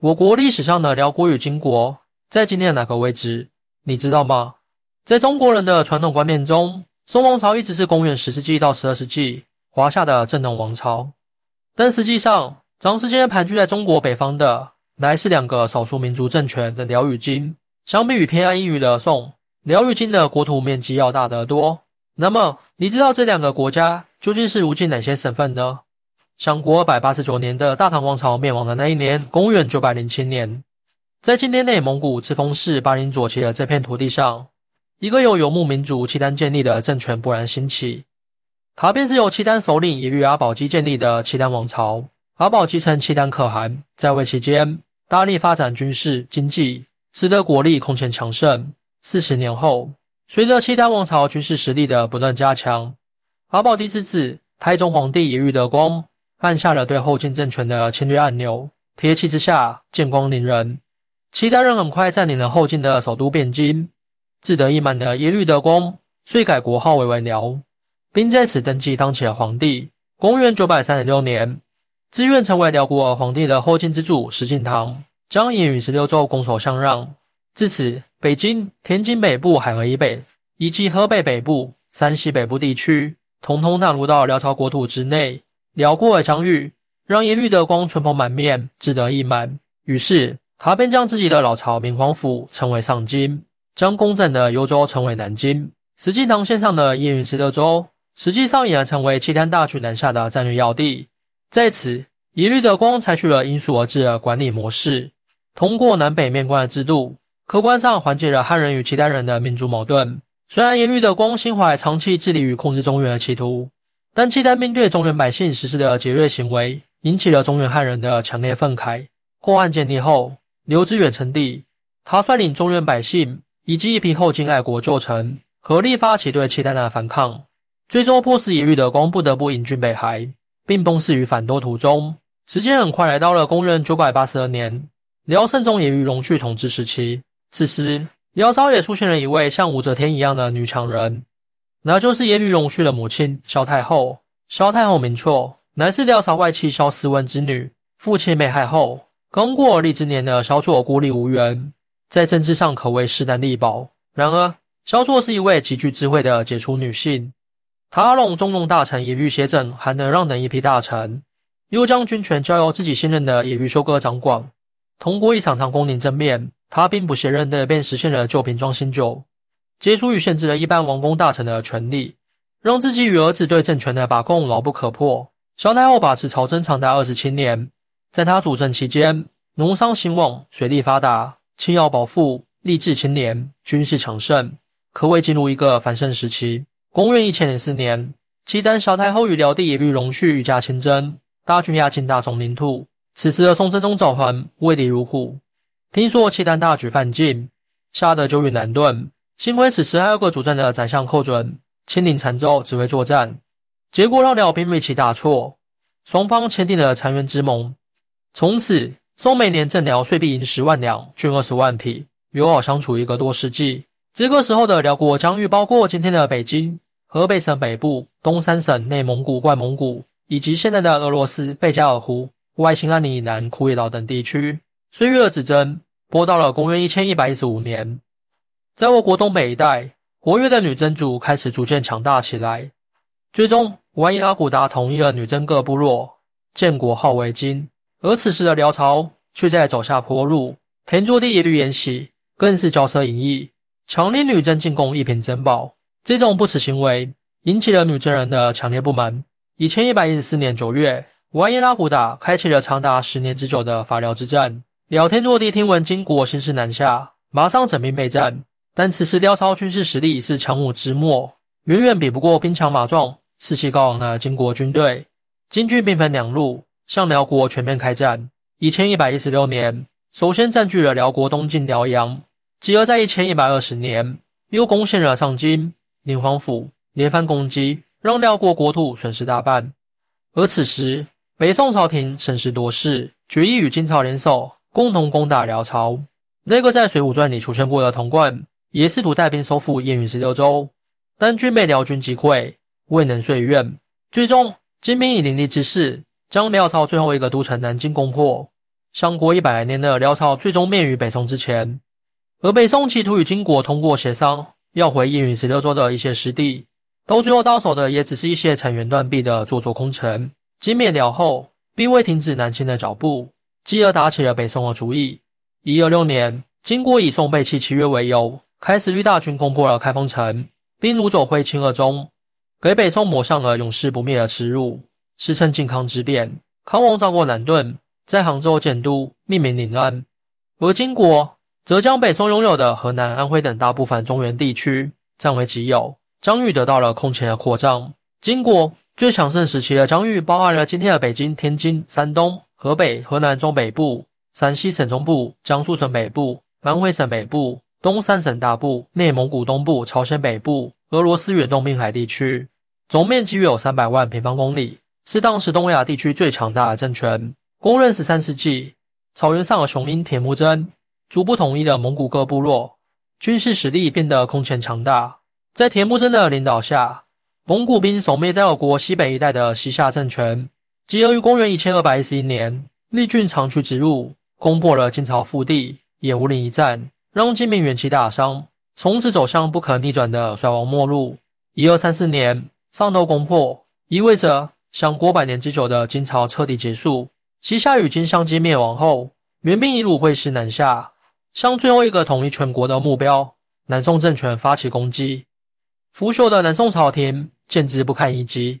我国历史上的辽国与金国在今天的哪个位置？你知道吗？在中国人的传统观念中，宋王朝一直是公元十世纪到十二世纪华夏的正统王朝。但实际上，长时间盘踞在中国北方的，乃是两个少数民族政权的辽与金。相比于偏安一隅的宋，辽与金的国土面积要大得多。那么，你知道这两个国家究竟是如今哪些省份呢？相国二百八十九年的大唐王朝灭亡的那一年，公元九百零七年，在今天内蒙古赤峰市巴林左旗的这片土地上，一个由游牧民族契丹建立的政权勃然兴起。它便是由契丹首领也律阿保机建立的契丹王朝。阿保机称契丹可汗，在位期间大力发展军事经济，使得国力空前强盛。四十年后，随着契丹王朝军事实力的不断加强，阿保机之子太宗皇帝也律德光。按下了对后金政权的侵略按钮，铁骑之下剑光凌人。契丹人很快占领了后金的首都汴京，志得意满的耶律德光遂改国号为为辽，并在此登基当起了皇帝。公元九百三十六年，自愿成为辽国皇帝的后金之主石敬瑭将燕云十六州拱手相让。至此，北京、天津北部海河以北以及河北北部、山西北部地区，统统纳入到辽朝国土之内。辽国的疆域让耶律德光春风满面，志得意满。于是他便将自己的老巢明皇府称为上京，将公正的幽州称为南京。石敬瑭线上的燕云十六州，实际上也成为契丹大举南下的战略要地。在此，耶律德光采取了因数而治的管理模式，通过南北面官的制度，客观上缓解了汉人与契丹人的民族矛盾。虽然耶律德光心怀长期致力于控制中原的企图。但契丹兵对中原百姓实施的劫掠行为，引起了中原汉人的强烈愤慨。后汉建立后，刘知远称帝，他率领中原百姓以及一批后金爱国旧臣，合力发起对契丹的反抗，最终迫使耶律德光不得不引军北还，并崩死于反多途中。时间很快来到了公元九百八十二年，辽圣宗也于隆绪统治时期。此时，辽朝也出现了一位像武则天一样的女强人。那就是耶律隆绪的母亲萧太后。萧太后明确，乃是调查外戚萧思温之女。父亲被害后，刚过而立之年的萧绰孤立无援，在政治上可谓势单力薄。然而，萧绰是一位极具智慧的杰出女性。她让中庸大臣耶律协整、韩德让等一批大臣，又将军权交由自己信任的耶律休哥掌管。通过一场场宫廷政变，她兵不血刃的便实现了旧瓶装新酒。接触与限制了一般王公大臣的权力，让自己与儿子对政权的把控牢不可破。萧太后把持朝政长达二十七年，在她主政期间，农商兴旺，水利发达，轻徭薄赋，吏治清廉，军事强盛，可谓进入一个繁盛时期。公元一千零四年，契丹萧太后与辽帝耶律隆绪御驾亲征，大军压境大宋领土。此时的宋真宗赵桓畏敌如虎，听说契丹大举犯境，吓得久与难遁。幸亏此时还有个主战的宰相寇准亲临澶州指挥作战，结果让辽兵锐气大挫，双方签订了澶渊之盟。从此，宋每年征辽税币银十万两，军二十万匹，友好相处一个多世纪。这个时候的辽国疆域包括今天的北京、河北省北部、东三省、内蒙古、外蒙古，以及现在的俄罗斯贝加尔湖、外兴安岭以南库页岛等地区。岁月的指针拨到了公元一千一百一十五年。在我国东北一带，活跃的女真族开始逐渐强大起来。最终，完颜阿骨达统一了女真各部落，建国号为金。而此时的辽朝却在走下坡路，田作帝耶律延禧更是骄奢淫逸，强令女真进贡一品珍宝。这种不耻行为引起了女真人的强烈不满。一千一百一十四年九月，完颜阿骨达开启了长达十年之久的伐辽之战。辽天祚帝听闻金国兴师南下，马上整兵备战。但此时辽朝军事实力已是强弩之末，远远比不过兵强马壮、士气高昂的金国军队。金军兵分两路向辽国全面开战。一千一百一十六年，首先占据了辽国东境辽阳，继而在一千一百二十年又攻陷了上京、宁皇府，连番攻击，让辽国国土损失大半。而此时，北宋朝廷审时度势，决意与金朝联手，共同攻打辽朝。那个在《水浒传》里出现过的童贯。也试图带兵收复燕云十六州，但均被辽军击溃，未能遂愿。最终，金兵以凌厉之势将辽朝最后一个都城南京攻破。相国一百来年的辽朝最终灭于北宋之前。而北宋企图与金国通过协商，要回燕云十六州的一些失地，都最后到手的也只是一些残垣断壁的做作空城。金灭辽后，并未停止南侵的脚步，继而打起了北宋的主意。一二六年，金国以宋背弃契约为由，开始率大军攻破了开封城，并掳走徽钦二宗，给北宋抹上了永世不灭的耻辱。史称靖康之变。康王赵过南遁，在杭州建都，命名临安。而金国。则将北宋拥有的河南、安徽等大部分中原地区占为己有，疆域得到了空前的扩张。金国最强盛时期的疆域包含了今天的北京、天津、山东、河北、河南中北部、陕西省中部、江苏省北部、安徽省北部、东三省大部、内蒙古东部、朝鲜北部、俄罗斯远东滨海地区，总面积约有三百万平方公里，是当时东亚地区最强大的政权。公认十三世纪草原上的雄鹰铁木真。逐步统一了蒙古各部落，军事实力变得空前强大。在铁木真的领导下，蒙古兵守灭在我国西北一带的西夏政权。即由于公元一千二百一十一年，力军长驱直入，攻破了金朝腹地野狐岭一战，让金兵元气大伤，从此走向不可逆转的衰亡末路。一二三四年，上都攻破，意味着相国百年之久的金朝彻底结束。西夏与金相继灭亡后，元兵一路挥师南下。向最后一个统一全国的目标——南宋政权发起攻击。腐朽的南宋朝廷简直不堪一击。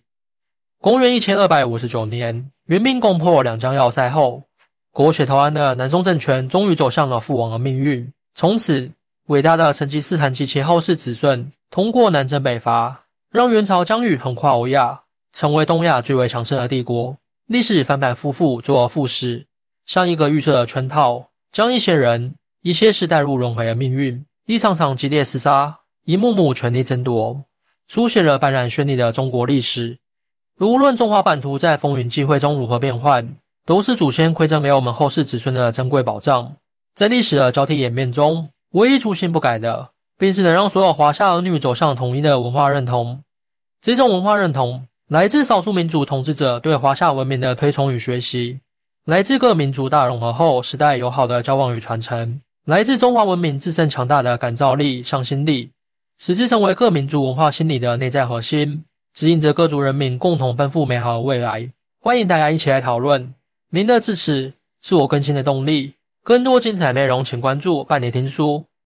公元一千二百五十九年，元兵攻破两江要塞后，苟且偷安的南宋政权终于走向了覆亡的命运。从此，伟大的成吉思汗及其后世子孙通过南征北伐，让元朝疆域横跨欧亚，成为东亚最为强盛的帝国。历史反反复复，周而复始，像一个预设的圈套，将一些人。一些事带入轮回的命运，一场场激烈厮杀，一幕幕权力争夺，书写了斑斓绚丽的中国历史。无论中华版图在风云际会中如何变幻，都是祖先馈赠给我们后世子孙的珍贵宝藏。在历史的交替演变中，唯一初心不改的，便是能让所有华夏儿女走向统一的文化认同。这种文化认同来自少数民族统治者对华夏文明的推崇与学习，来自各民族大融合后时代友好的交往与传承。来自中华文明自身强大的感召力、向心力，使之成为各民族文化心理的内在核心，指引着各族人民共同奔赴美好的未来。欢迎大家一起来讨论，您的支持是我更新的动力。更多精彩内容，请关注半年听书。